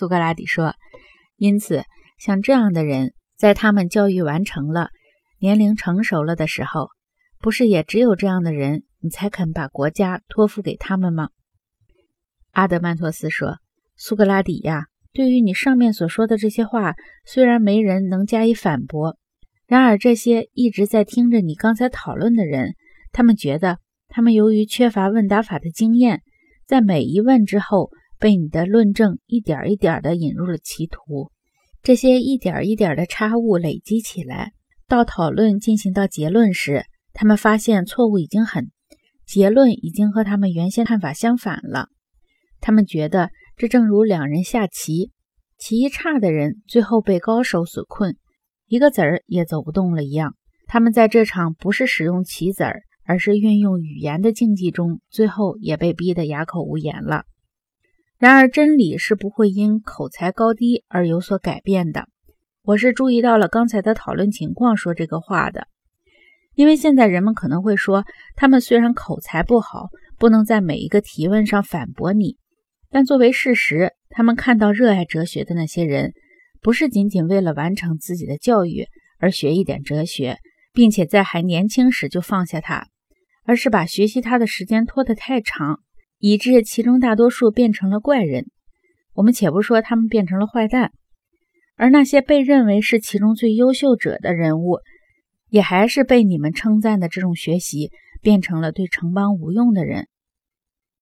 苏格拉底说：“因此，像这样的人，在他们教育完成了、年龄成熟了的时候，不是也只有这样的人，你才肯把国家托付给他们吗？”阿德曼托斯说：“苏格拉底呀，对于你上面所说的这些话，虽然没人能加以反驳，然而这些一直在听着你刚才讨论的人，他们觉得他们由于缺乏问答法的经验，在每一问之后。”被你的论证一点一点地引入了歧途，这些一点一点的差误累积起来，到讨论进行到结论时，他们发现错误已经很，结论已经和他们原先看法相反了。他们觉得这正如两人下棋，棋艺差的人最后被高手所困，一个子儿也走不动了一样。他们在这场不是使用棋子儿，而是运用语言的竞技中，最后也被逼得哑口无言了。然而，真理是不会因口才高低而有所改变的。我是注意到了刚才的讨论情况说这个话的，因为现在人们可能会说，他们虽然口才不好，不能在每一个提问上反驳你，但作为事实，他们看到热爱哲学的那些人，不是仅仅为了完成自己的教育而学一点哲学，并且在还年轻时就放下它，而是把学习它的时间拖得太长。以致其中大多数变成了怪人。我们且不说他们变成了坏蛋，而那些被认为是其中最优秀者的人物，也还是被你们称赞的这种学习变成了对城邦无用的人。